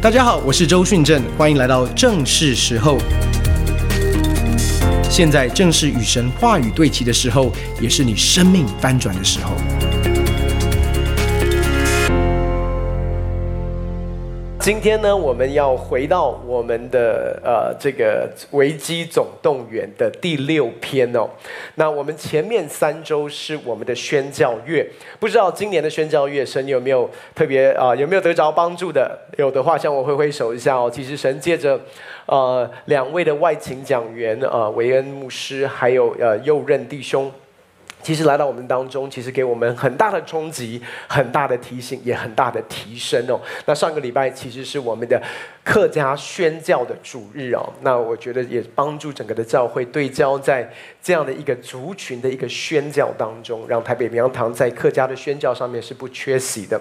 大家好，我是周训正，欢迎来到正是时候。现在正是与神话语对齐的时候，也是你生命翻转的时候。今天呢，我们要回到我们的呃这个维基总动员的第六篇哦。那我们前面三周是我们的宣教月，不知道今年的宣教月神有没有特别啊、有没有得着帮助的？有的话向我挥挥手一下哦。其实神借着呃两位的外勤讲员呃维恩牧师还有呃右任弟兄。其实来到我们当中，其实给我们很大的冲击、很大的提醒，也很大的提升哦。那上个礼拜其实是我们的客家宣教的主日哦。那我觉得也帮助整个的教会对焦在这样的一个族群的一个宣教当中，让台北明阳堂在客家的宣教上面是不缺席的。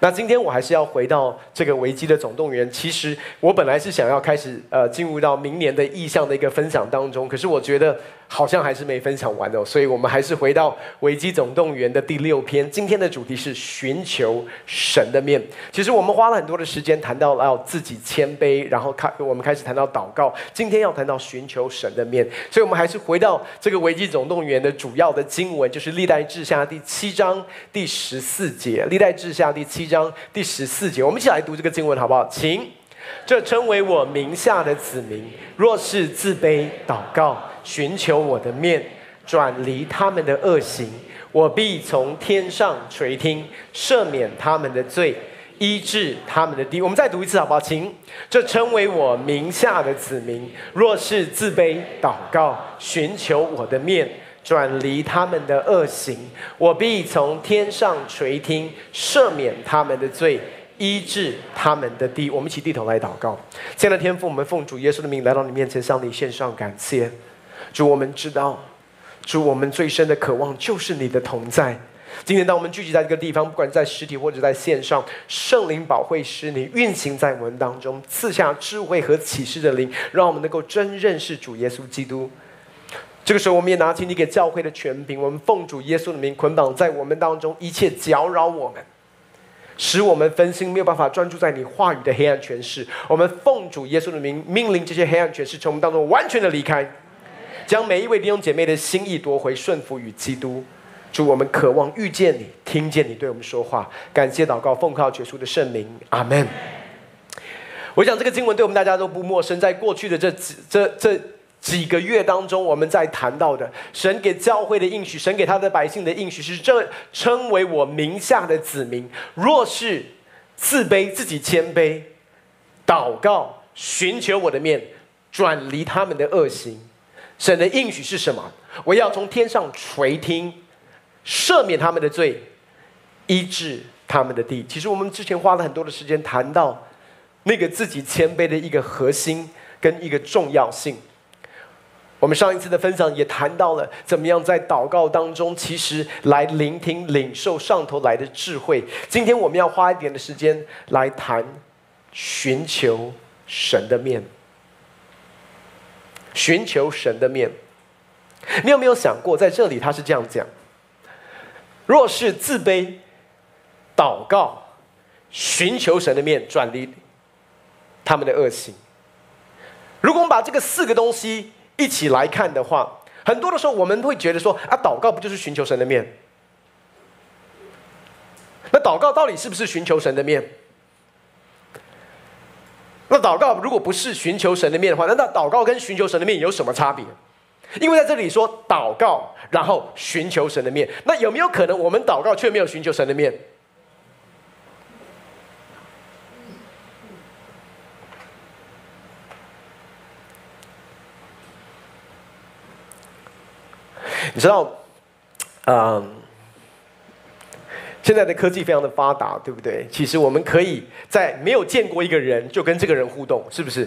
那今天我还是要回到这个维基的总动员。其实我本来是想要开始呃进入到明年的意向的一个分享当中，可是我觉得。好像还是没分享完哦，所以我们还是回到《维基总动员》的第六篇。今天的主题是寻求神的面。其实我们花了很多的时间谈到要自己谦卑，然后开我们开始谈到祷告。今天要谈到寻求神的面，所以我们还是回到这个《维基总动员》的主要的经文，就是《历代志下》第七章第十四节。《历代志下》第七章第十四节，我们一起来读这个经文好不好？请，这称为我名下的子民，若是自卑祷告。寻求我的面，转离他们的恶行，我必从天上垂听，赦免他们的罪，医治他们的地。我们再读一次好不好？请，这称为我名下的子民，若是自卑祷告，寻求我的面，转离他们的恶行，我必从天上垂听，赦免他们的罪，医治他们的地。我们一起低头来祷告。亲爱的天父，我们奉主耶稣的名来到你面前，向你献上感谢。主，我们知道，主，我们最深的渴望就是你的同在。今天，当我们聚集在这个地方，不管在实体或者在线上，圣灵保惠师你运行在我们当中，赐下智慧和启示的灵，让我们能够真认识主耶稣基督。这个时候，我们也拿起你给教会的权柄，我们奉主耶稣的名捆绑在我们当中一切搅扰我们，使我们分心没有办法专注在你话语的黑暗权势。我们奉主耶稣的名命令这些黑暗权势从我们当中完全的离开。将每一位弟兄姐妹的心意夺回，顺服与基督。主，我们渴望遇见你，听见你对我们说话。感谢祷告，奉靠耶稣的圣名，阿门。我想这个经文对我们大家都不陌生。在过去的这几这这几个月当中，我们在谈到的神给教会的应许，神给他的百姓的应许是：这称为我名下的子民，若是自卑自己谦卑，祷告寻求我的面，转离他们的恶行。神的应许是什么？我要从天上垂听，赦免他们的罪，医治他们的地。其实我们之前花了很多的时间谈到那个自己谦卑的一个核心跟一个重要性。我们上一次的分享也谈到了怎么样在祷告当中，其实来聆听、领受上头来的智慧。今天我们要花一点的时间来谈寻求神的面。寻求神的面，你有没有想过，在这里他是这样讲：若是自卑、祷告、寻求神的面，转离他们的恶行。如果我们把这个四个东西一起来看的话，很多的时候我们会觉得说啊，祷告不就是寻求神的面？那祷告到底是不是寻求神的面？那祷告如果不是寻求神的面的话，那那祷告跟寻求神的面有什么差别？因为在这里说祷告，然后寻求神的面，那有没有可能我们祷告却没有寻求神的面？你知道，嗯。现在的科技非常的发达，对不对？其实我们可以在没有见过一个人就跟这个人互动，是不是？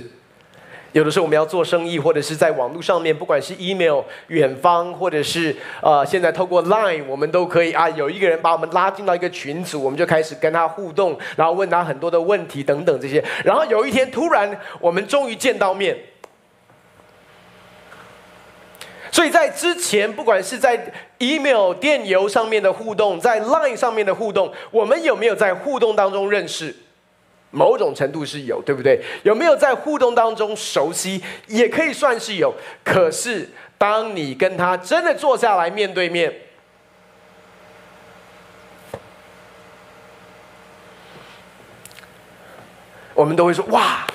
有的时候我们要做生意，或者是在网络上面，不管是 email 远方，或者是呃，现在透过 Line，我们都可以啊，有一个人把我们拉进到一个群组，我们就开始跟他互动，然后问他很多的问题等等这些。然后有一天突然我们终于见到面。所以在之前，不管是在 email 电邮上面的互动，在 line 上面的互动，我们有没有在互动当中认识？某种程度是有，对不对？有没有在互动当中熟悉，也可以算是有。可是，当你跟他真的坐下来面对面，我们都会说：“哇，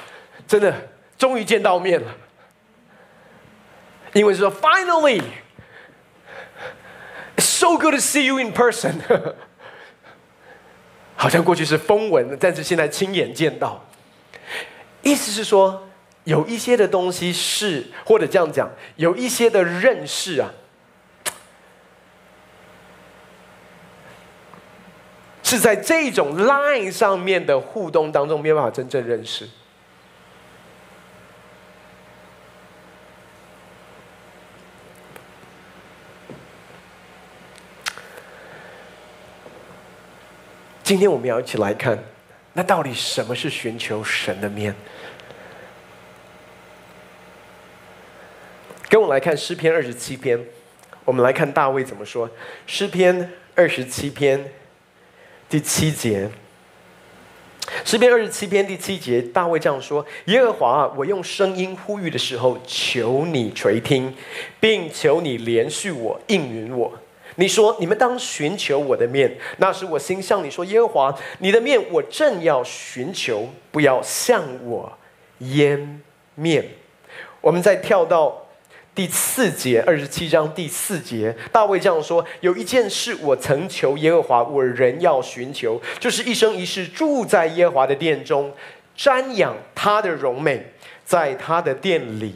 真的，终于见到面了。”因为是说：“Finally, So good to see you in person。”好像过去是风闻，但是现在亲眼见到。意思是说，有一些的东西是，或者这样讲，有一些的认识啊，是在这种 line 上面的互动当中没有办法真正认识。今天我们要一起来看，那到底什么是寻求神的面？跟我来看诗篇二十七篇，我们来看大卫怎么说。诗篇二十七篇第七节，诗篇二十七篇第七节，大卫这样说：耶和华，我用声音呼吁的时候，求你垂听，并求你怜恤我，应允我。你说：“你们当寻求我的面。”那时我心向你说：“耶和华，你的面我正要寻求，不要向我掩面。”我们再跳到第四节，二十七章第四节，大卫这样说：“有一件事我曾求耶和华，我仍要寻求，就是一生一世住在耶和华的殿中，瞻仰他的荣美，在他的殿里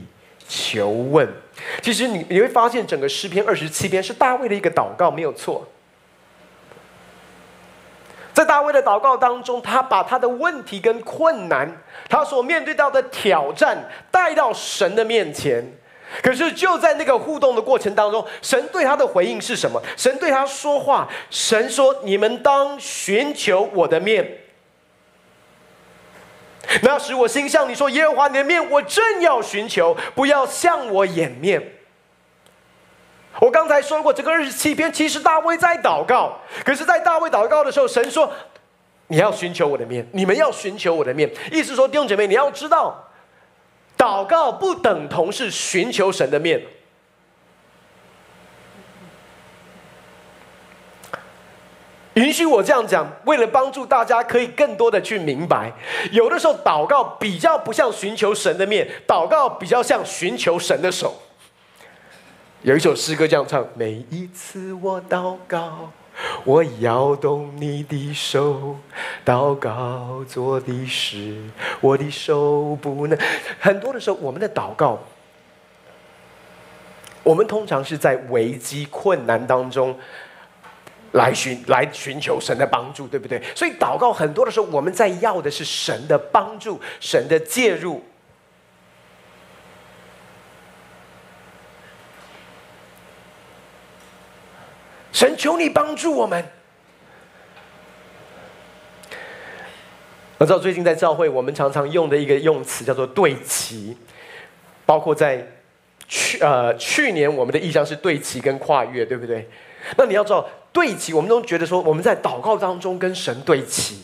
求问。”其实你你会发现，整个诗篇二十七篇是大卫的一个祷告，没有错。在大卫的祷告当中，他把他的问题跟困难，他所面对到的挑战带到神的面前。可是就在那个互动的过程当中，神对他的回应是什么？神对他说话，神说：“你们当寻求我的面。”那时我心向你说：“耶和华，你的面我正要寻求，不要向我掩面。”我刚才说过，这个二十七篇其实大卫在祷告，可是，在大卫祷告的时候，神说：“你要寻求我的面，你们要寻求我的面。”意思说，弟兄姐妹，你要知道，祷告不等同是寻求神的面。允许我这样讲，为了帮助大家可以更多的去明白，有的时候祷告比较不像寻求神的面，祷告比较像寻求神的手。有一首诗歌这样唱：每一次我祷告，我摇动你的手，祷告做的事，我的手不能。很多的时候，我们的祷告，我们通常是在危机困难当中。来寻来寻求神的帮助，对不对？所以祷告很多的时候，我们在要的是神的帮助，神的介入。神求你帮助我们。我知道最近在教会，我们常常用的一个用词叫做对齐，包括在去呃去年我们的意象是对齐跟跨越，对不对？那你要知道。对齐，我们都觉得说我们在祷告当中跟神对齐。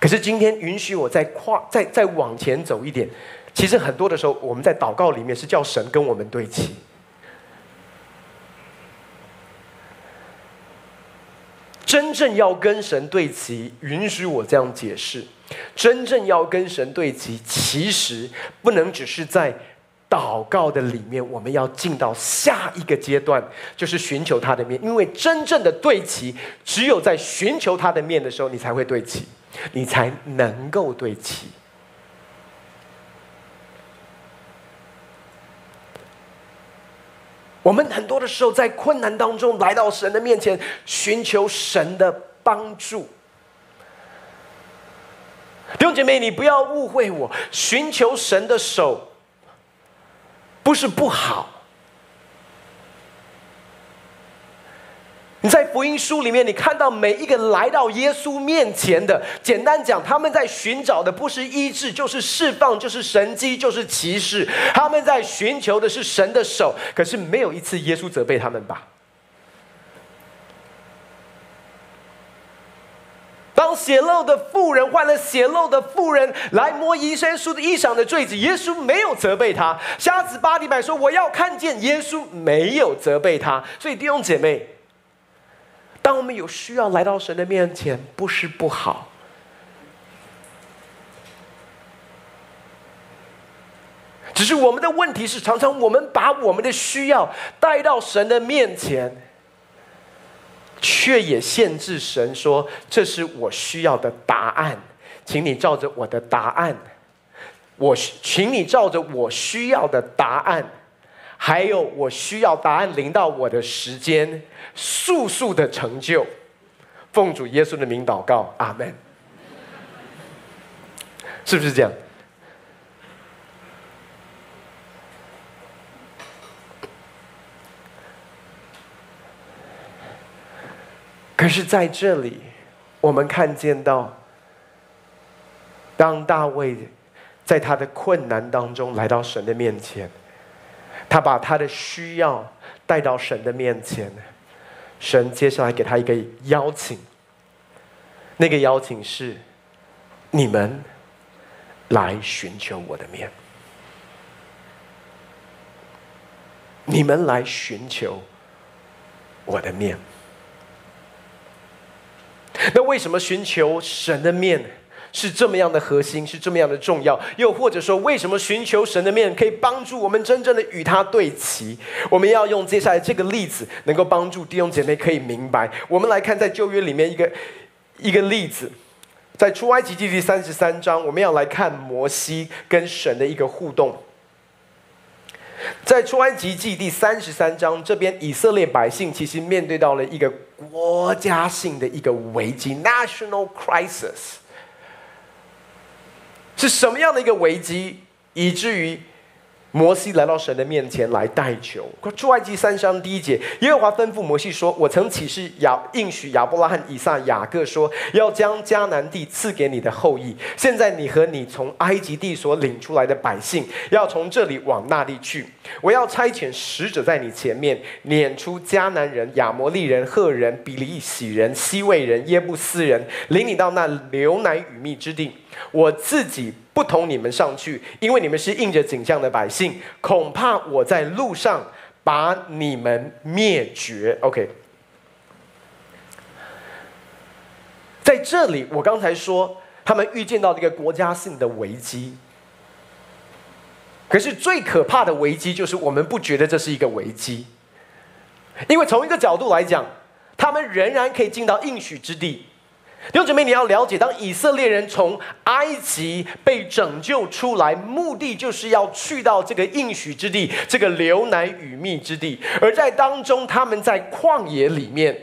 可是今天允许我再跨、再再往前走一点，其实很多的时候我们在祷告里面是叫神跟我们对齐。真正要跟神对齐，允许我这样解释：真正要跟神对齐，其实不能只是在。祷告的里面，我们要进到下一个阶段，就是寻求他的面。因为真正的对齐，只有在寻求他的面的时候，你才会对齐，你才能够对齐。我们很多的时候在困难当中来到神的面前，寻求神的帮助。弟兄姐妹，你不要误会我，寻求神的手。不是不好。你在福音书里面，你看到每一个来到耶稣面前的，简单讲，他们在寻找的不是医治，就是释放，就是神迹，就是奇事。他们在寻求的是神的手，可是没有一次耶稣责备他们吧？当血漏的妇人，患了血漏的妇人来摸以赛亚书的衣裳的坠子，耶稣没有责备他。瞎子巴底买说：“我要看见。”耶稣没有责备他。所以弟兄姐妹，当我们有需要来到神的面前，不是不好。只是我们的问题是，常常我们把我们的需要带到神的面前，却也限制神说：“这是我需要的答案，请你照着我的答案，我请你照着我需要的答案，还有我需要答案临到我的时间，速速的成就。”奉主耶稣的名祷告，阿门。是不是这样？可是在这里，我们看见到，当大卫在他的困难当中来到神的面前，他把他的需要带到神的面前，神接下来给他一个邀请，那个邀请是：你们来寻求我的面，你们来寻求我的面。那为什么寻求神的面是这么样的核心，是这么样的重要？又或者说，为什么寻求神的面可以帮助我们真正的与他对齐？我们要用接下来这个例子，能够帮助弟兄姐妹可以明白。我们来看在旧约里面一个一个例子，在出埃及记第三十三章，我们要来看摩西跟神的一个互动。在出埃及记第三十三章这边，以色列百姓其实面对到了一个国家性的一个危机 （national crisis）。是什么样的一个危机，以至于？摩西来到神的面前来代求。出埃及三章第一节，耶和华吩咐摩西说：“我曾启示亚应许亚伯拉罕、以撒、雅各说，要将迦南地赐给你的后裔。现在你和你从埃及地所领出来的百姓，要从这里往那里去。我要差遣使者在你前面，撵出迦南人、亚摩利人、赫人、比利洗人、西魏人、耶布斯人，领你到那流奶与蜜之地。我自己。”不同你们上去，因为你们是应着景象的百姓，恐怕我在路上把你们灭绝。OK，在这里，我刚才说他们预见到这个国家性的危机，可是最可怕的危机就是我们不觉得这是一个危机，因为从一个角度来讲，他们仍然可以进到应许之地。弟兄姊妹，你要了解，当以色列人从埃及被拯救出来，目的就是要去到这个应许之地，这个流奶与蜜之地。而在当中，他们在旷野里面，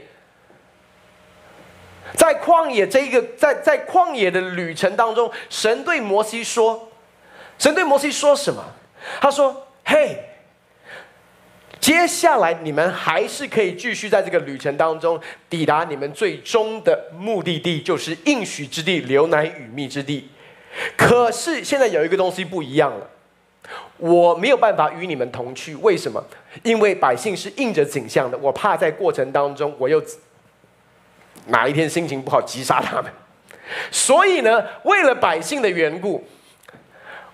在旷野这一个在在旷野的旅程当中，神对摩西说：“神对摩西说什么？他说：‘嘿。’”接下来，你们还是可以继续在这个旅程当中抵达你们最终的目的地，就是应许之地、流奶与蜜之地。可是现在有一个东西不一样了，我没有办法与你们同去。为什么？因为百姓是应着景象的，我怕在过程当中我又哪一天心情不好击杀他们。所以呢，为了百姓的缘故，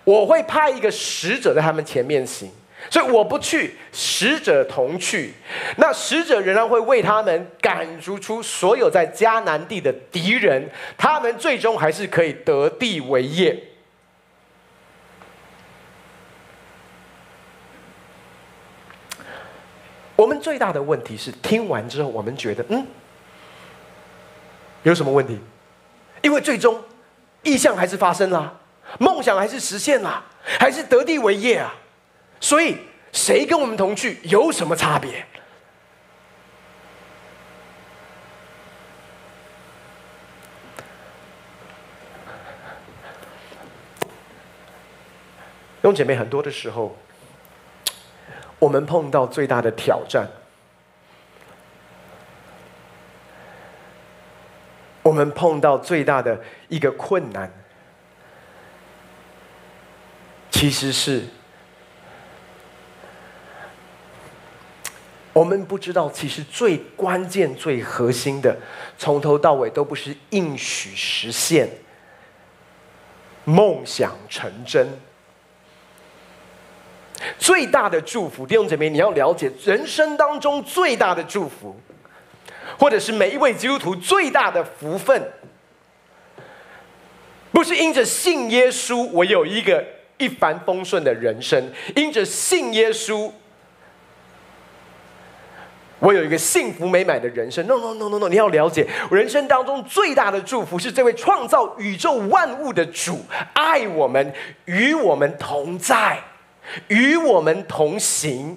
我会派一个使者在他们前面行。所以我不去，使者同去。那使者仍然会为他们赶逐出所有在迦南地的敌人，他们最终还是可以得地为业。我们最大的问题是，听完之后我们觉得，嗯，有什么问题？因为最终意向还是发生了，梦想还是实现了，还是得地为业啊。所以，谁跟我们同去有什么差别？弟兄姐妹，很多的时候，我们碰到最大的挑战，我们碰到最大的一个困难，其实是。我们不知道，其实最关键、最核心的，从头到尾都不是应许实现、梦想成真。最大的祝福，弟兄姐妹，你要了解，人生当中最大的祝福，或者是每一位基督徒最大的福分，不是因着信耶稣，我有一个一帆风顺的人生；因着信耶稣，我有一个幸福美满的人生。No，No，No，No，No！你要了解，我人生当中最大的祝福是这位创造宇宙万物的主爱我们，与我们同在。与我们同行，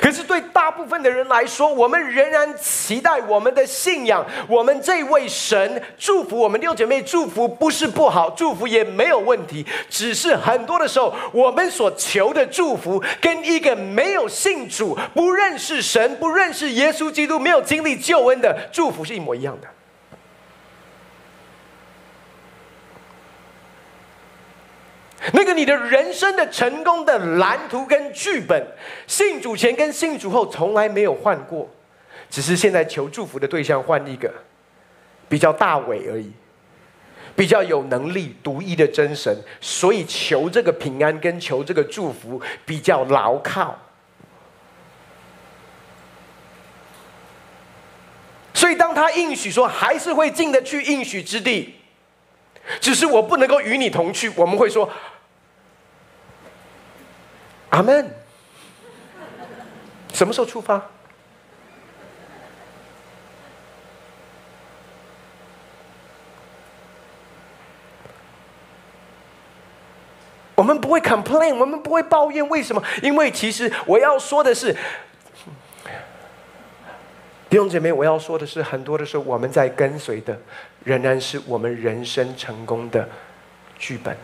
可是对大部分的人来说，我们仍然期待我们的信仰，我们这位神祝福我们六姐妹，祝福不是不好，祝福也没有问题，只是很多的时候，我们所求的祝福，跟一个没有信主、不认识神、不认识耶稣基督、没有经历救恩的祝福是一模一样的。那个你的人生的成功的蓝图跟剧本，信主前跟信主后从来没有换过，只是现在求祝福的对象换一个，比较大尾而已，比较有能力、独一的真神，所以求这个平安跟求这个祝福比较牢靠。所以当他应许说还是会进得去应许之地，只是我不能够与你同去，我们会说。阿门。什么时候出发？我们不会 complain，我们不会抱怨，为什么？因为其实我要说的是，弟兄姐妹，我要说的是，很多的时候我们在跟随的，仍然是我们人生成功的剧本。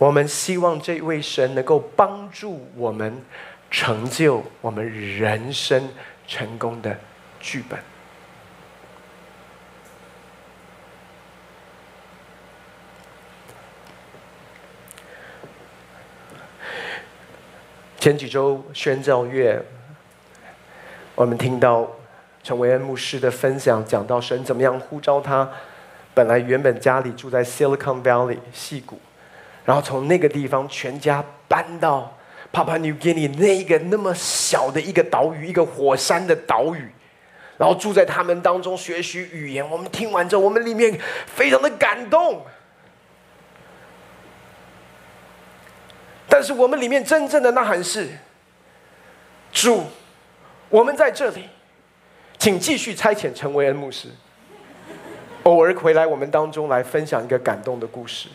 我们希望这位神能够帮助我们成就我们人生成功的剧本。前几周宣教月，我们听到陈维恩牧师的分享，讲到神怎么样呼召他，本来原本家里住在 Silicon Valley 矽谷。然后从那个地方全家搬到 Papua New Guinea 那一个那么小的一个岛屿，一个火山的岛屿，然后住在他们当中学习语言。我们听完之后，我们里面非常的感动。但是我们里面真正的呐喊是：主，我们在这里，请继续差遣陈维恩牧师，偶尔回来我们当中来分享一个感动的故事。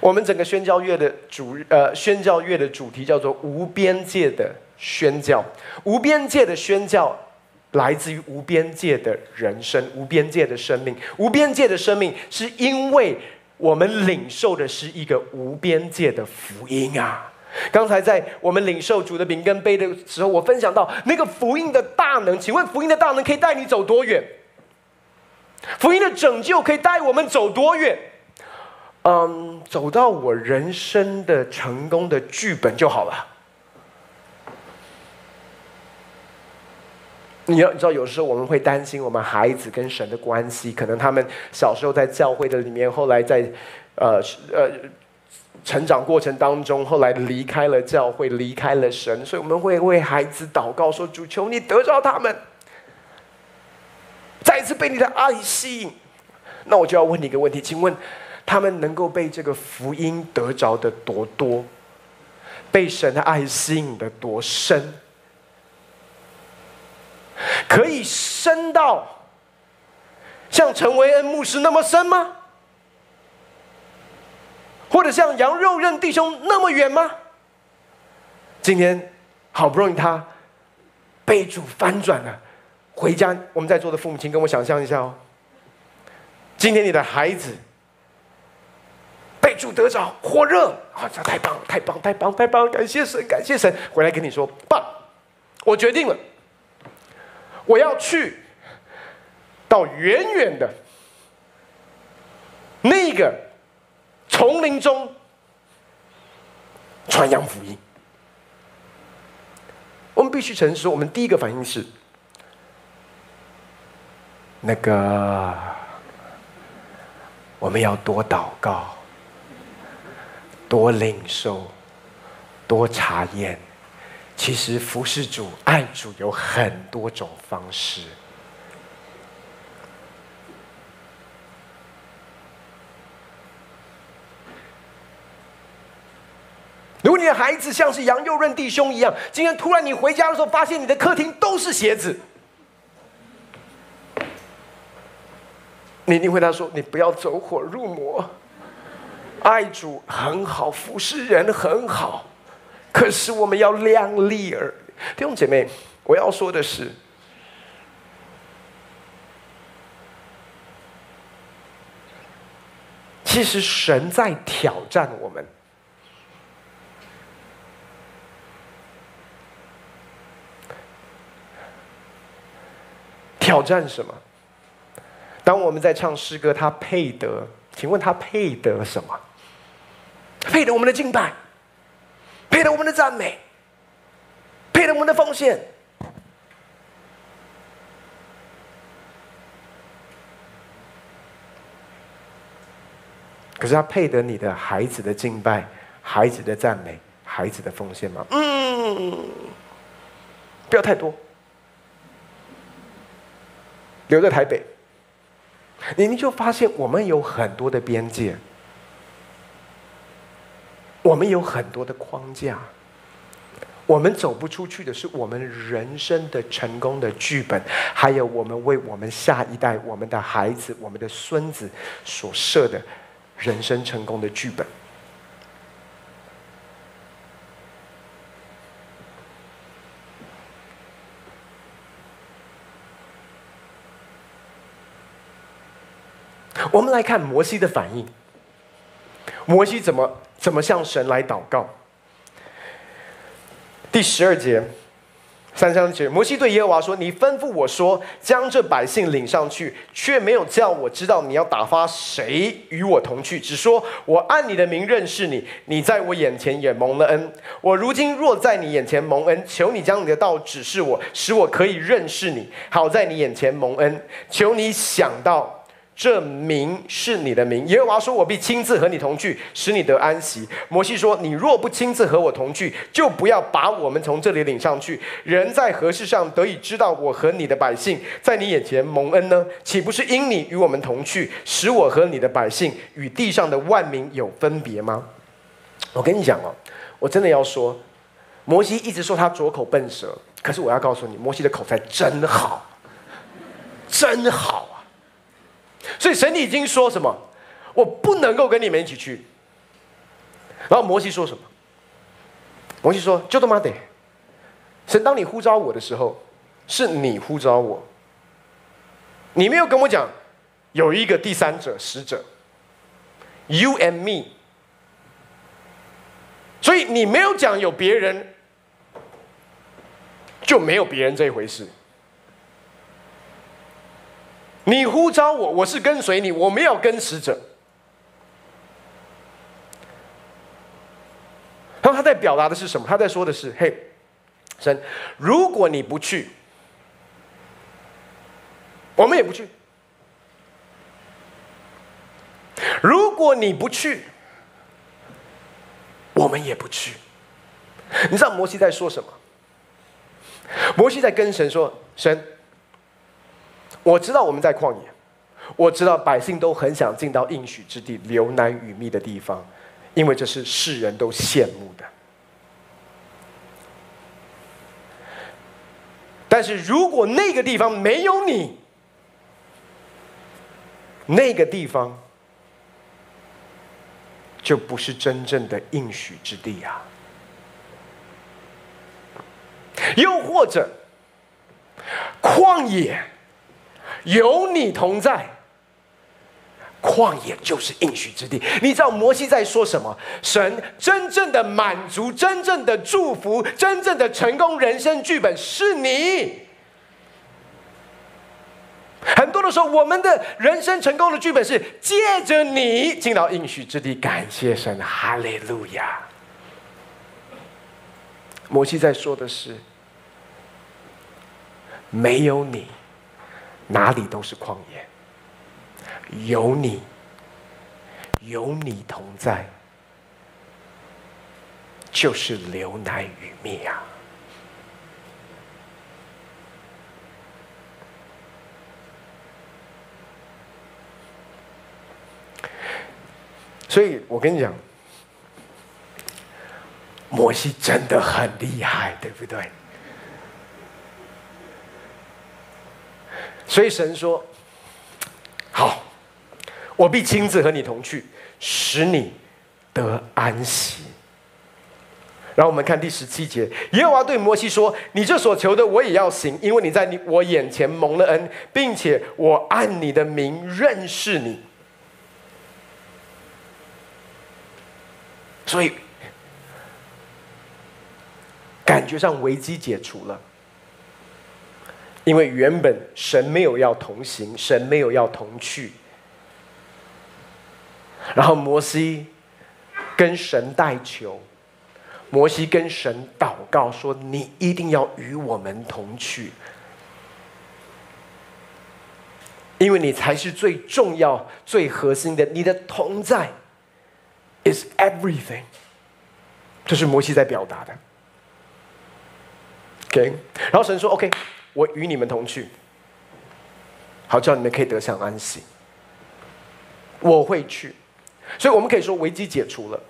我们整个宣教月的主呃，宣教月的主题叫做“无边界的宣教”。无边界的宣教来自于无边界的人生，无边界的生命。无边界的生命是因为我们领受的是一个无边界的福音啊！刚才在我们领受主的饼跟杯的时候，我分享到那个福音的大能。请问福音的大能可以带你走多远？福音的拯救可以带我们走多远？嗯，走到我人生的成功的剧本就好了。你要你知道，有时候我们会担心我们孩子跟神的关系，可能他们小时候在教会的里面，后来在呃呃成长过程当中，后来离开了教会，离开了神，所以我们会为孩子祷告，说主求你得着他们，再一次被你的爱吸引。那我就要问你一个问题，请问？他们能够被这个福音得着的多多，被神的爱吸引的多深，可以深到像陈维恩牧师那么深吗？或者像杨肉任弟兄那么远吗？今天好不容易他被主翻转了，回家，我们在座的父母亲跟我想象一下哦，今天你的孩子。被主得着，火热啊！这太棒了，太棒，太棒，太棒！感谢神，感谢神！回来跟你说，爸，我决定了，我要去到远远的那个丛林中传扬福音。我们必须承认说，我们第一个反应是那个我们要多祷告，多领受，多查验。其实服侍主、爱主有很多种方式。如果你的孩子像是杨佑润弟兄一样，今天突然你回家的时候，发现你的客厅都是鞋子，你一定会他说：“你不要走火入魔，爱主很好，服侍人很好。”可是我们要量力而，弟兄姐妹，我要说的是，其实神在挑战我们。挑战什么？当我们在唱诗歌，他配得？请问他配得什么？配得我们的敬拜。配得我们的赞美，配得我们的奉献。可是他配得你的孩子的敬拜、孩子的赞美、孩子的奉献吗？嗯，不要太多，留在台北，你你就发现我们有很多的边界。我们有很多的框架，我们走不出去的是我们人生的成功的剧本，还有我们为我们下一代、我们的孩子、我们的孙子所设的人生成功的剧本。我们来看摩西的反应，摩西怎么？怎么向神来祷告？第十二节，三章节，摩西对耶和华说：“你吩咐我说，将这百姓领上去，却没有叫我知道你要打发谁与我同去，只说我按你的名认识你，你在我眼前也蒙了恩。我如今若在你眼前蒙恩，求你将你的道指示我，使我可以认识你，好在你眼前蒙恩。求你想到。”这名是你的名，耶和华说：“我必亲自和你同去，使你得安息。”摩西说：“你若不亲自和我同去，就不要把我们从这里领上去。人在何事上得以知道我和你的百姓在你眼前蒙恩呢？岂不是因你与我们同去，使我和你的百姓与地上的万民有分别吗？”我跟你讲哦，我真的要说，摩西一直说他拙口笨舌，可是我要告诉你，摩西的口才真好，真好。所以神已经说什么？我不能够跟你们一起去。然后摩西说什么？摩西说：“就他妈的，神，当你呼召我的时候，是你呼召我，你没有跟我讲有一个第三者使者，you and me。所以你没有讲有别人，就没有别人这一回事。”你呼召我，我是跟随你，我没有跟使者。然后他在表达的是什么？他在说的是：嘿，神，如果你不去，我们也不去；如果你不去，我们也不去。你知道摩西在说什么？摩西在跟神说：神。我知道我们在旷野，我知道百姓都很想进到应许之地，流奶与蜜的地方，因为这是世人都羡慕的。但是如果那个地方没有你，那个地方就不是真正的应许之地啊。又或者旷野。有你同在，旷野就是应许之地。你知道摩西在说什么？神真正的满足、真正的祝福、真正的成功人生剧本是你。很多的时候，我们的人生成功的剧本是借着你进到应许之地，感谢神，哈利路亚。摩西在说的是，没有你，哪里都是旷野；有你，有你同在，就是流奶与蜜啊。所以我跟你讲，摩西真的很厉害，对不对？所以神说：“好，我必亲自和你同去，使你得安息。”然后我们看第十七节，耶和华对摩西说：“你这所求的，我也要行，因为你在你我眼前蒙了恩，并且我按你的名认识你。”所以，感觉上危机解除了，因为原本神没有要同行，神没有要同去，然后摩西跟神代求，摩西跟神祷告说：“你一定要与我们同去，因为你才是最重要、最核心的，你的同在。” is everything，这是摩西在表达的。OK，然后神说：“OK，我与你们同去，好叫你们可以得享安息。我会去，所以我们可以说危机解除了。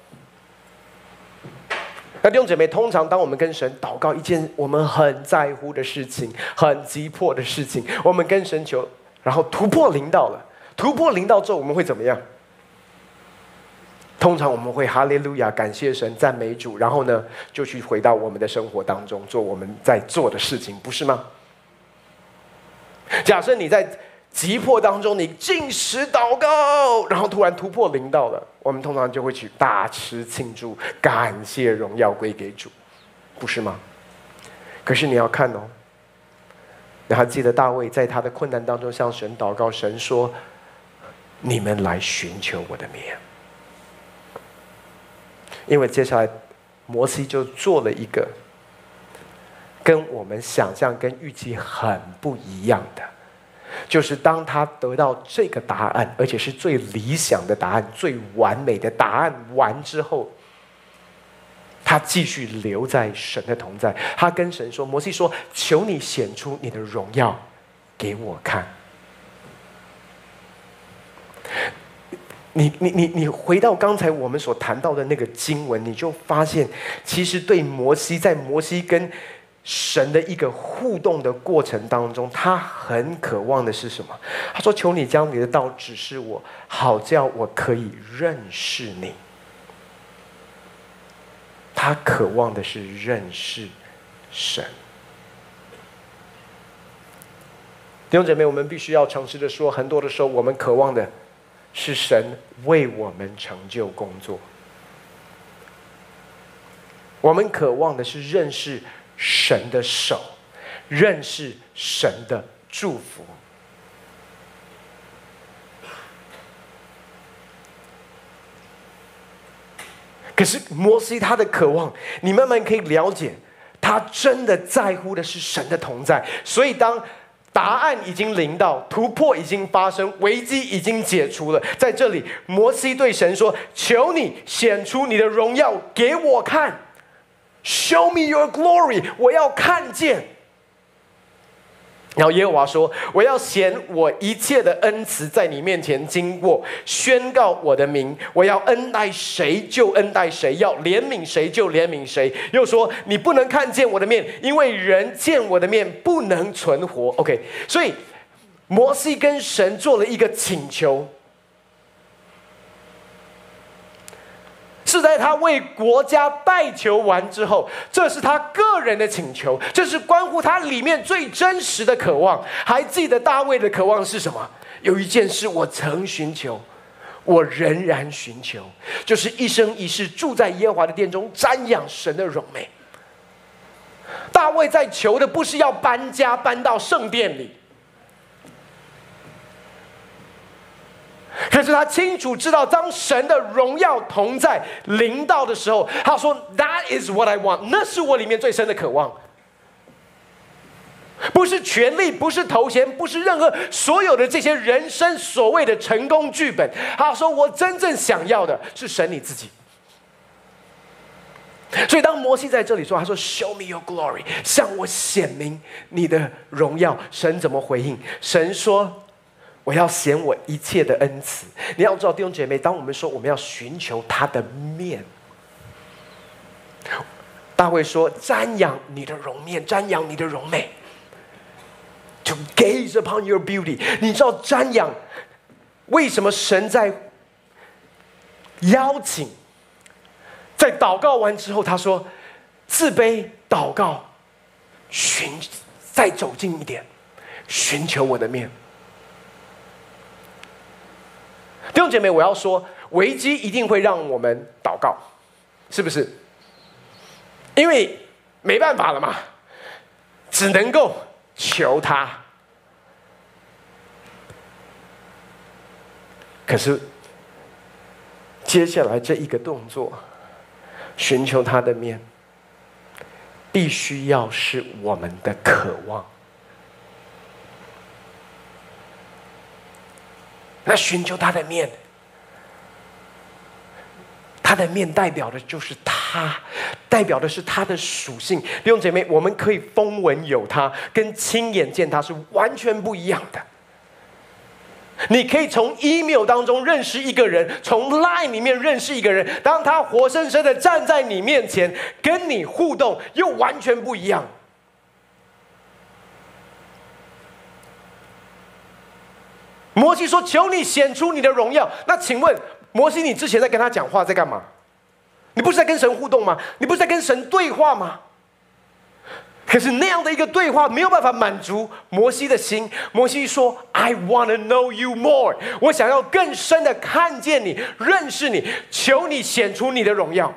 那弟兄姐妹，通常当我们跟神祷告一件我们很在乎的事情、很急迫的事情，我们跟神求，然后突破临到了，突破临到之后，我们会怎么样？”通常我们会哈利路亚，感谢神，赞美主，然后呢，就去回到我们的生活当中，做我们在做的事情，不是吗？假设你在急迫当中，你进食祷告，然后突然突破临到了，我们通常就会去大吃庆祝，感谢荣耀归给主，不是吗？可是你要看哦，你还记得大卫在他的困难当中向神祷告，神说：“你们来寻求我的面。”因为接下来，摩西就做了一个跟我们想象、跟预期很不一样的，就是当他得到这个答案，而且是最理想的答案、最完美的答案完之后，他继续留在神的同在。他跟神说：“摩西说，求你显出你的荣耀给我看。”你你你你回到刚才我们所谈到的那个经文，你就发现，其实对摩西，在摩西跟神的一个互动的过程当中，他很渴望的是什么？他说：“求你将你的道指示我，好叫我可以认识你。”他渴望的是认识神。弟兄姐妹，我们必须要诚实的说，很多的时候，我们渴望的。是神为我们成就工作，我们渴望的是认识神的手，认识神的祝福。可是摩西他的渴望，你慢慢可以了解，他真的在乎的是神的同在，所以当。答案已经临到，突破已经发生，危机已经解除了。在这里，摩西对神说：“求你显出你的荣耀给我看，Show me your glory，我要看见。”然后耶和华说：“我要显我一切的恩慈在你面前经过，宣告我的名。我要恩待谁就恩待谁，要怜悯谁就怜悯谁。又说你不能看见我的面，因为人见我的面不能存活。”OK，所以摩西跟神做了一个请求。是在他为国家代求完之后，这是他个人的请求，这是关乎他里面最真实的渴望。还记得大卫的渴望是什么？有一件事我曾寻求，我仍然寻求，就是一生一世住在耶和华的殿中，瞻仰神的荣美。大卫在求的不是要搬家搬到圣殿里，可是他清楚知道，当神的荣耀同在临到的时候，他说：“That is what I want。”那是我里面最深的渴望。不是权力，不是头衔，不是任何所有的这些人生所谓的成功剧本。他说：“我真正想要的是神你自己。”所以，当摩西在这里说：“他说，Show me your glory，向我显明你的荣耀。”神怎么回应？神说：“我要显我一切的恩慈。”你要知道，弟兄姐妹，当我们说我们要寻求他的面，大卫说：“瞻仰你的容面，瞻仰你的容美。” To gaze upon your beauty，你知道瞻仰为什么神在邀请，在祷告完之后，他说自卑祷告，寻再走近一点，寻求我的面。弟兄姐妹，我要说，危机一定会让我们祷告，是不是？因为没办法了嘛，只能够。求他，可是接下来这一个动作，寻求他的面，必须要是我们的渴望。那寻求他的面。他的面代表的就是他，代表的是他的属性。弟兄姐妹，我们可以风闻有他，跟亲眼见他是完全不一样的。你可以从 email 当中认识一个人，从 line 里面认识一个人，当他活生生的站在你面前，跟你互动，又完全不一样。摩西说：“求你显出你的荣耀。”那请问？摩西，你之前在跟他讲话，在干嘛？你不是在跟神互动吗？你不是在跟神对话吗？可是那样的一个对话没有办法满足摩西的心。摩西说：“I want to know you more。”我想要更深的看见你，认识你，求你显出你的荣耀。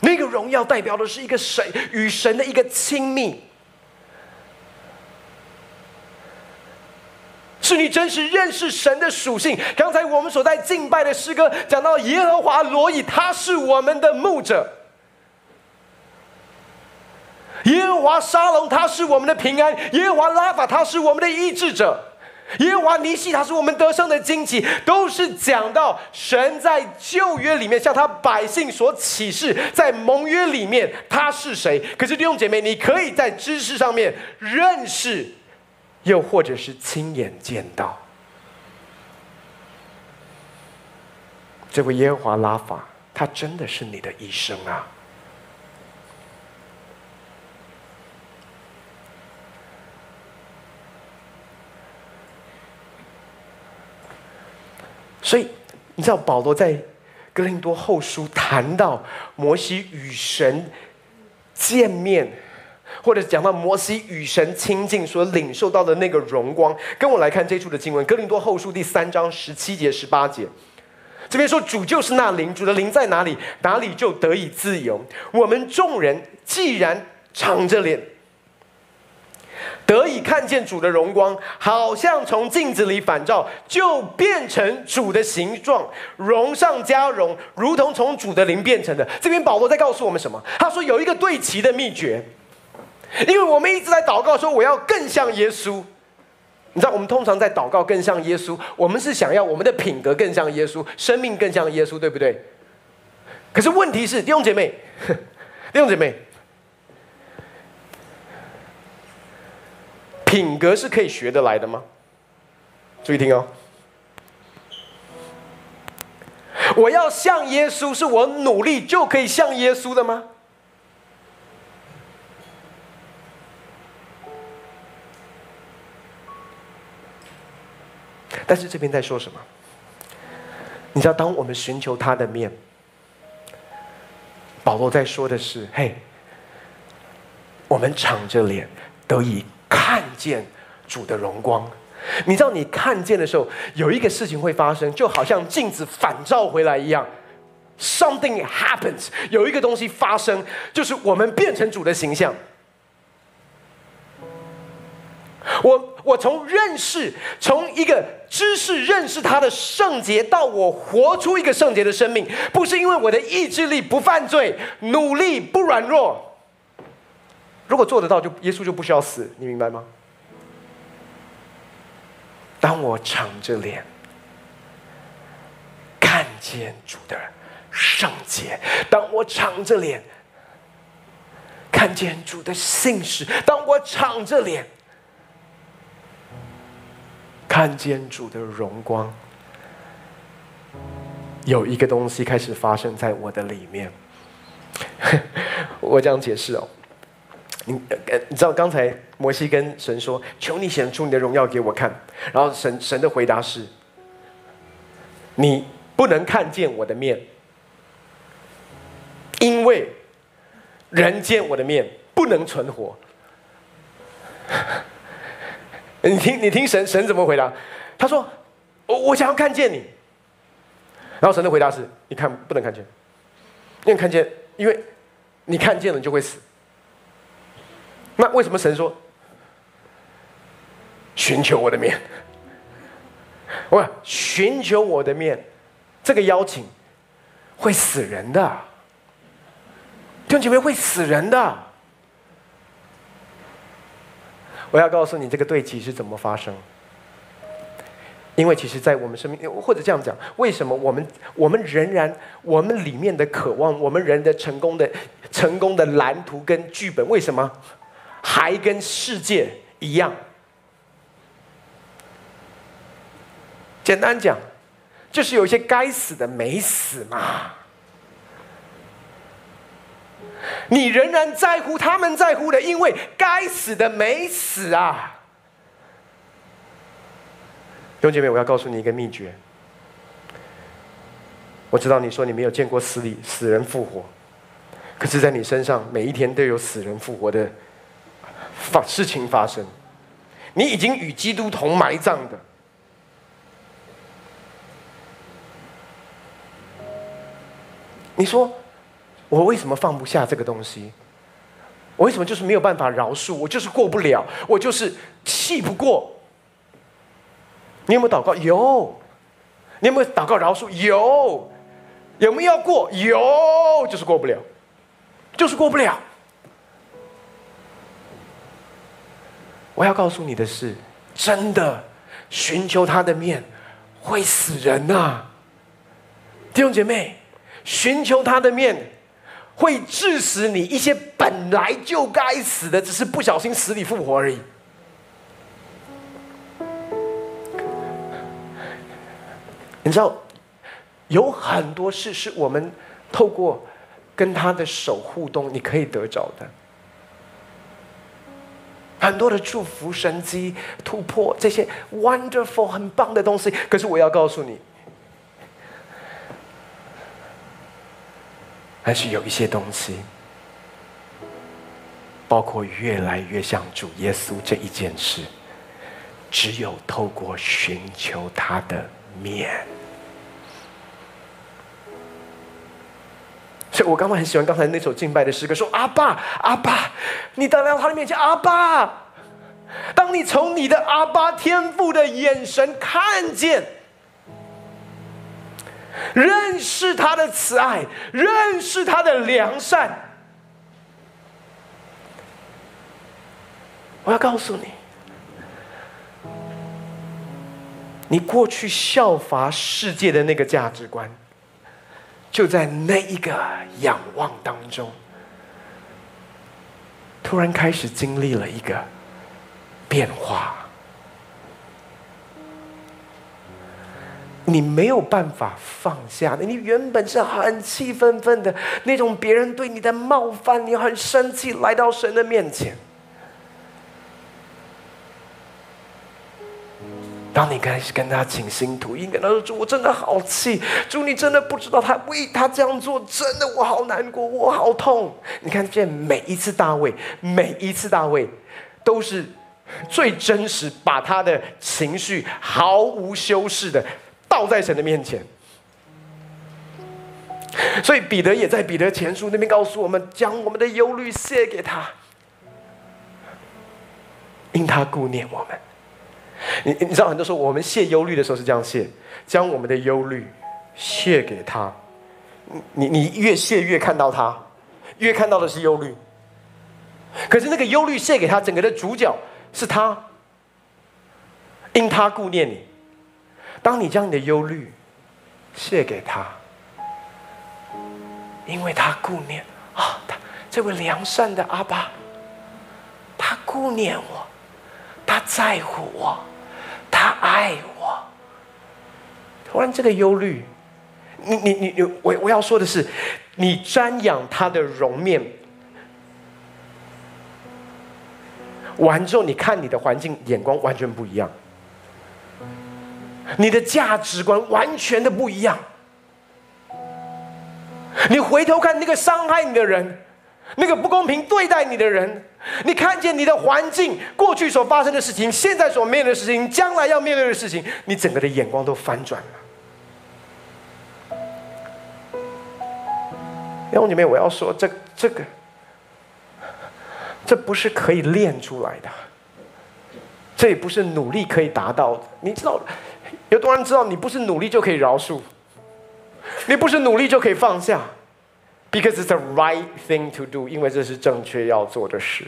那个荣耀代表的是一个神与神的一个亲密。是你真实认识神的属性。刚才我们所在敬拜的诗歌讲到耶和华罗以，他是我们的牧者；耶和华沙龙，他是我们的平安；耶和华拉法，他是我们的医治者；耶和华尼西，他是我们得胜的旌旗。都是讲到神在旧约里面向他百姓所启示，在盟约里面他是谁。可是弟兄姐妹，你可以在知识上面认识。又或者是亲眼见到这位耶和华拉法，他真的是你的医生啊！所以你知道保罗在哥林多后书谈到摩西与神见面。或者讲到摩西与神亲近所领受到的那个荣光，跟我来看这处的经文，《哥林多后书》第三章十七节、十八节。这边说主就是那灵，主的灵在哪里，哪里就得以自由。我们众人既然敞着脸，得以看见主的荣光，好像从镜子里反照，就变成主的形状，荣上加荣，如同从主的灵变成的。这边保罗在告诉我们什么？他说有一个对齐的秘诀。因为我们一直在祷告说，我要更像耶稣，你知道，我们通常在祷告更像耶稣，我们是想要我们的品格更像耶稣，生命更像耶稣，对不对？可是问题是，弟兄姐妹，弟兄姐妹，品格是可以学得来的吗？注意听哦，我要像耶稣，是我努力就可以像耶稣的吗？但是这边在说什么？你知道，当我们寻求他的面，保罗在说的是：嘿，我们敞着脸得以看见主的荣光。你知道，你看见的时候，有一个事情会发生，就好像镜子反照回来一样，something happens，有一个东西发生，就是我们变成主的形象。我我从认识，从一个知识认识他的圣洁，到我活出一个圣洁的生命，不是因为我的意志力不犯罪，努力不软弱。如果做得到，就耶稣就不需要死，你明白吗？当我敞着脸看见主的圣洁，当我敞着脸看见主的信实，当我敞着脸看见主的荣光，有一个东西开始发生在我的里面。我这样解释哦。你，你知道刚才摩西跟神说：“求你显出你的荣耀给我看。”然后神神的回答是：“你不能看见我的面，因为人见我的面不能存活。”你听，你听神神怎么回答？他说：“我我想要看见你。”然后神的回答是：“你看不能看见，因为看见，因为你看见了就会死。”那为什么神说寻求我的面？我寻求我的面，这个邀请会死人的，弟兄姐妹会死人的。我要告诉你，这个对齐是怎么发生？因为其实，在我们生命，或者这样讲，为什么我们我们仍然我们里面的渴望，我们人的成功的成功的蓝图跟剧本，为什么？还跟世界一样。简单讲，就是有些该死的没死嘛。你仍然在乎他们在乎的，因为该死的没死啊。弟兄姐妹，我要告诉你一个秘诀。我知道你说你没有见过死里死人复活，可是，在你身上每一天都有死人复活的。发事情发生，你已经与基督同埋葬的。你说，我为什么放不下这个东西？我为什么就是没有办法饶恕？我就是过不了，我就是气不过。你有没有祷告？有。你有没有祷告饶恕？有。有没有要过？有，就是过不了，就是过不了。我要告诉你的是，真的寻求他的面会死人呐、啊，弟兄姐妹，寻求他的面会致死你一些本来就该死的，只是不小心死里复活而已。你知道，有很多事是我们透过跟他的手互动，你可以得着的。很多的祝福、神迹、突破，这些 wonderful 很棒的东西。可是我要告诉你，还是有一些东西，包括越来越像主耶稣这一件事，只有透过寻求他的面。所以我刚刚很喜欢刚才那首敬拜的诗歌，说：“阿爸，阿爸，你到了他的面前，阿爸。当你从你的阿爸天父的眼神看见，认识他的慈爱，认识他的良善，我要告诉你，你过去效法世界的那个价值观。”就在那一个仰望当中，突然开始经历了一个变化。你没有办法放下，你原本是很气愤愤的那种，别人对你的冒犯，你很生气，来到神的面前。当你开始跟他倾心吐意，跟他说：“主，我真的好气，主，你真的不知道他为他这样做，真的我好难过，我好痛。”你看见每一次大卫，每一次大卫，都是最真实，把他的情绪毫无修饰的倒在神的面前。所以彼得也在彼得前书那边告诉我们：将我们的忧虑卸给他，因他顾念我们。你你知道，很多时候我们卸忧虑的时候是这样卸，将我们的忧虑卸给他。你你越卸越看到他，越看到的是忧虑。可是那个忧虑卸给他，整个的主角是他，因他顾念你。当你将你的忧虑卸给他，因为他顾念啊，他这位良善的阿爸，他顾念我，他在乎我，他爱我。突然，这个忧虑，你你你你，我我要说的是，你瞻仰他的容面，完之后，你看你的环境眼光完全不一样。你的价值观完全的不一样。你回头看那个伤害你的人，那个不公平对待你的人，你看见你的环境过去所发生的事情，现在所面对的事情，将来要面对的事情，你整个的眼光都翻转了。弟兄姐妹，我要说，这这个，这不是可以练出来的，这也不是努力可以达到的。你知道？有多少人知道，你不是努力就可以饶恕，你不是努力就可以放下，because it's the right thing to do，因为这是正确要做的事。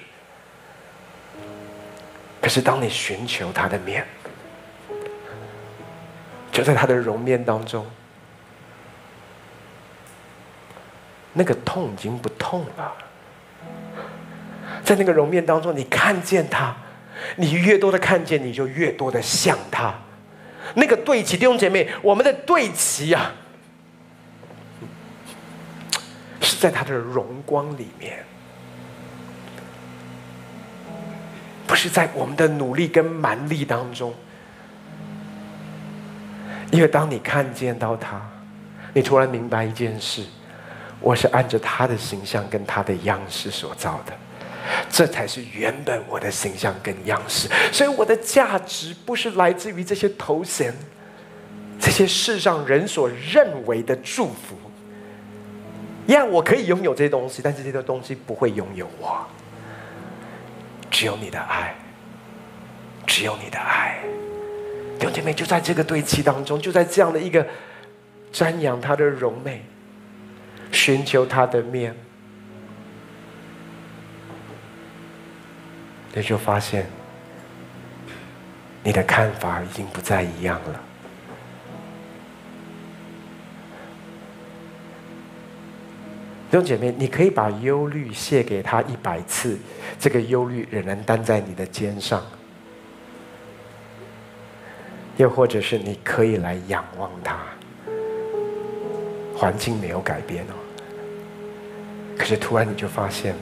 可是当你寻求他的面，就在他的容面当中，那个痛已经不痛了，在那个容面当中，你看见他，你越多的看见，你就越多的像他。那个对齐，弟兄姐妹，我们的对齐啊，是在他的荣光里面，不是在我们的努力跟蛮力当中。因为当你看见到他，你突然明白一件事：我是按着他的形象跟他的样式所造的。这才是原本我的形象跟样式，所以我的价值不是来自于这些头衔，这些世上人所认为的祝福。一样，我可以拥有这些东西，但是这些东西不会拥有我。只有你的爱，只有你的爱，弟兄姐妹，就在这个对齐当中，就在这样的一个瞻仰他的荣美，寻求他的面。你就发现，你的看法已经不再一样了。弟兄姐妹，你可以把忧虑卸给他一百次，这个忧虑仍然担在你的肩上；又或者是你可以来仰望他，环境没有改变哦，可是突然你就发现。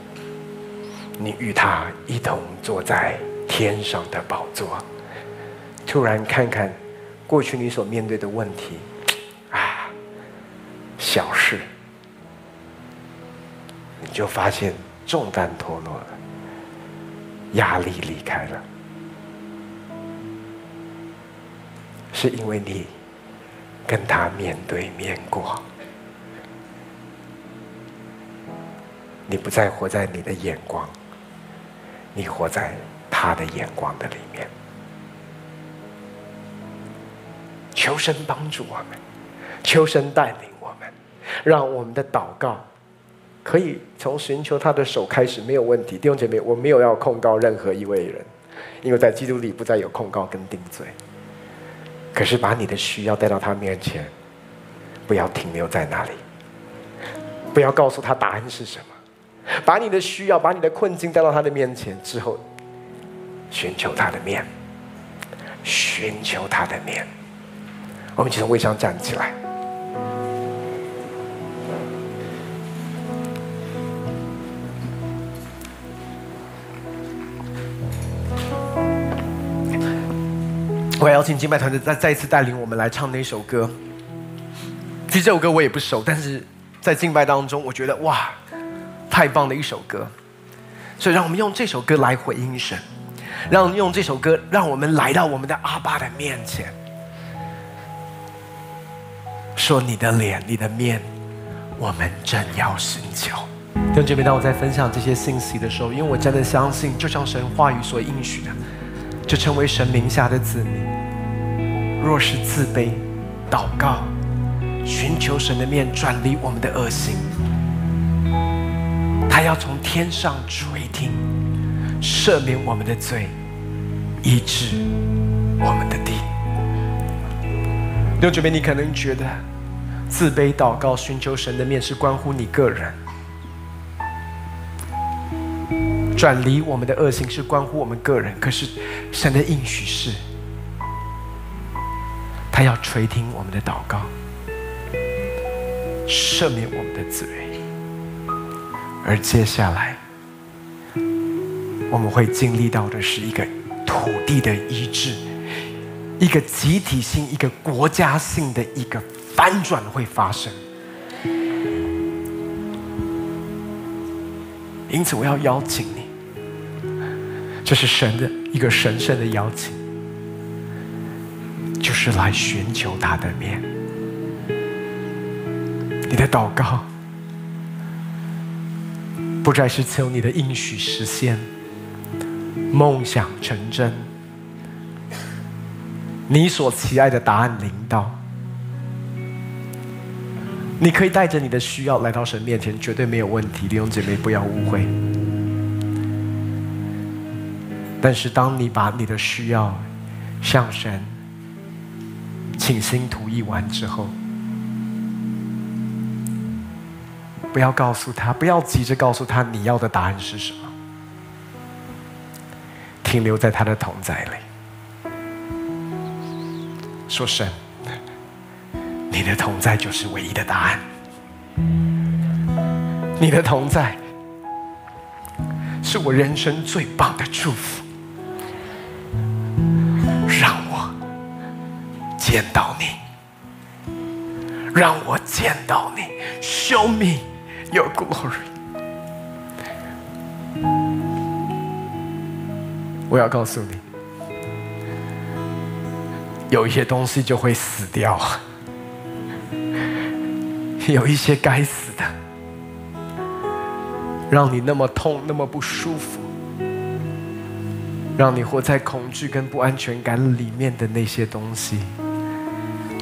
你与他一同坐在天上的宝座，突然看看过去你所面对的问题，啊，小事，你就发现重担脱落了，压力离开了，是因为你跟他面对面过，你不再活在你的眼光。你活在他的眼光的里面，求神帮助我们，求神带领我们，让我们的祷告可以从寻求他的手开始，没有问题。弟兄姐妹，我没有要控告任何一位人，因为在基督里不再有控告跟定罪。可是把你的需要带到他面前，不要停留在那里，不要告诉他答案是什么。把你的需要，把你的困境带到他的面前之后，寻求他的面，寻求他的面。我们一起从位上站起来。我要邀请敬拜团队再再一次带领我们来唱那首歌。其实这首歌我也不熟，但是在敬拜当中，我觉得哇。太棒的一首歌，所以让我们用这首歌来回应神，让用这首歌让我们来到我们的阿爸的面前，说你的脸、你的面，我们正要寻求。弟兄姐妹，当我在分享这些信息的时候，因为我真的相信，就像神话语所应许的，就成为神名下的子民。若是自卑、祷告、寻求神的面，转离我们的恶行，他要从天上垂听，赦免我们的罪，医治我们的地。弟兄姐妹，你可能觉得自卑、祷告、寻求神的面是关乎你个人。转离我们的恶行是关乎我们个人，可是神的应许是，他要垂听我们的祷告，赦免我们的罪，而接下来我们会经历到的是一个土地的医治，一个集体性、一个国家性的一个翻转会发生。因此，我要邀请你。这是神的一个神圣的邀请，就是来寻求他的面。你的祷告不再是求你的应许实现、梦想成真、你所期待的答案临到。你可以带着你的需要来到神面前，绝对没有问题。弟兄姐妹，不要误会。但是，当你把你的需要向神倾心吐意完之后，不要告诉他，不要急着告诉他你要的答案是什么，停留在他的同在里，说神，你的同在就是唯一的答案，你的同在是我人生最棒的祝福。让我见到你，让我见到你，Show me your glory。我要告诉你，有一些东西就会死掉，有一些该死的，让你那么痛，那么不舒服，让你活在恐惧跟不安全感里面的那些东西。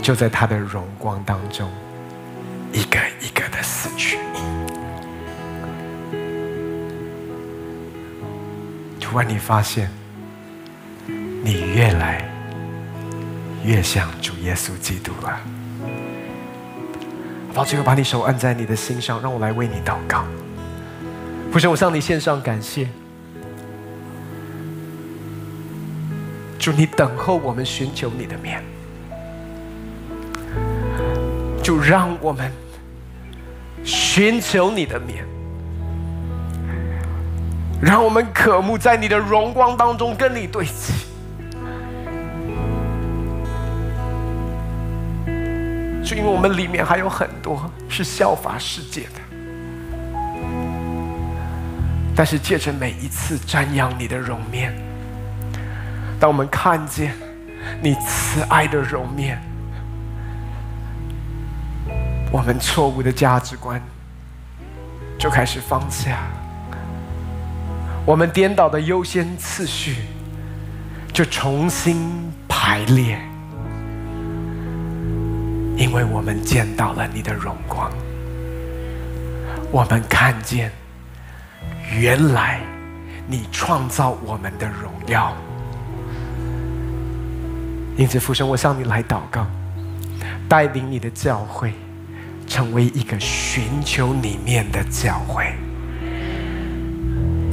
就在他的荣光当中，一个突然，你发现，你越来越像主耶稣基督了。到最后，把你手按在你的心上，让我来为你祷告。父神，我向你献上感谢。主，你等候我们寻求你的面。就让我们寻求你的面，让我们渴慕在你的荣光当中跟你对齐。就因为我们里面还有很多是效法世界的，但是借着每一次瞻仰你的容面，当我们看见你慈爱的容面。我们错误的价值观就开始放下，我们颠倒的优先次序就重新排列，因为我们见到了你的荣光，我们看见原来你创造我们的荣耀，因此父神，我向你来祷告，带领你的教会。成为一个寻求你面的教会，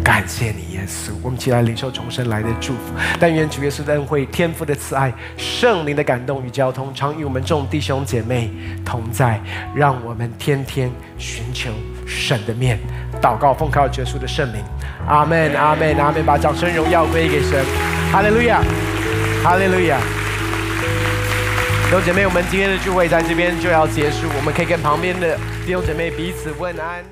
感谢你，耶稣。我们起来领受重生来的祝福。但愿主耶稣的恩惠、天父的慈爱、圣灵的感动与交通，常与我们众弟兄姐妹同在。让我们天天寻求神的面，祷告奉靠耶稣的圣名。阿门，阿门，阿门。把掌声荣耀归给神。哈利路亚，哈利路亚。弟兄姐妹，我们今天的聚会在这边就要结束，我们可以跟旁边的弟兄姐妹彼此问安。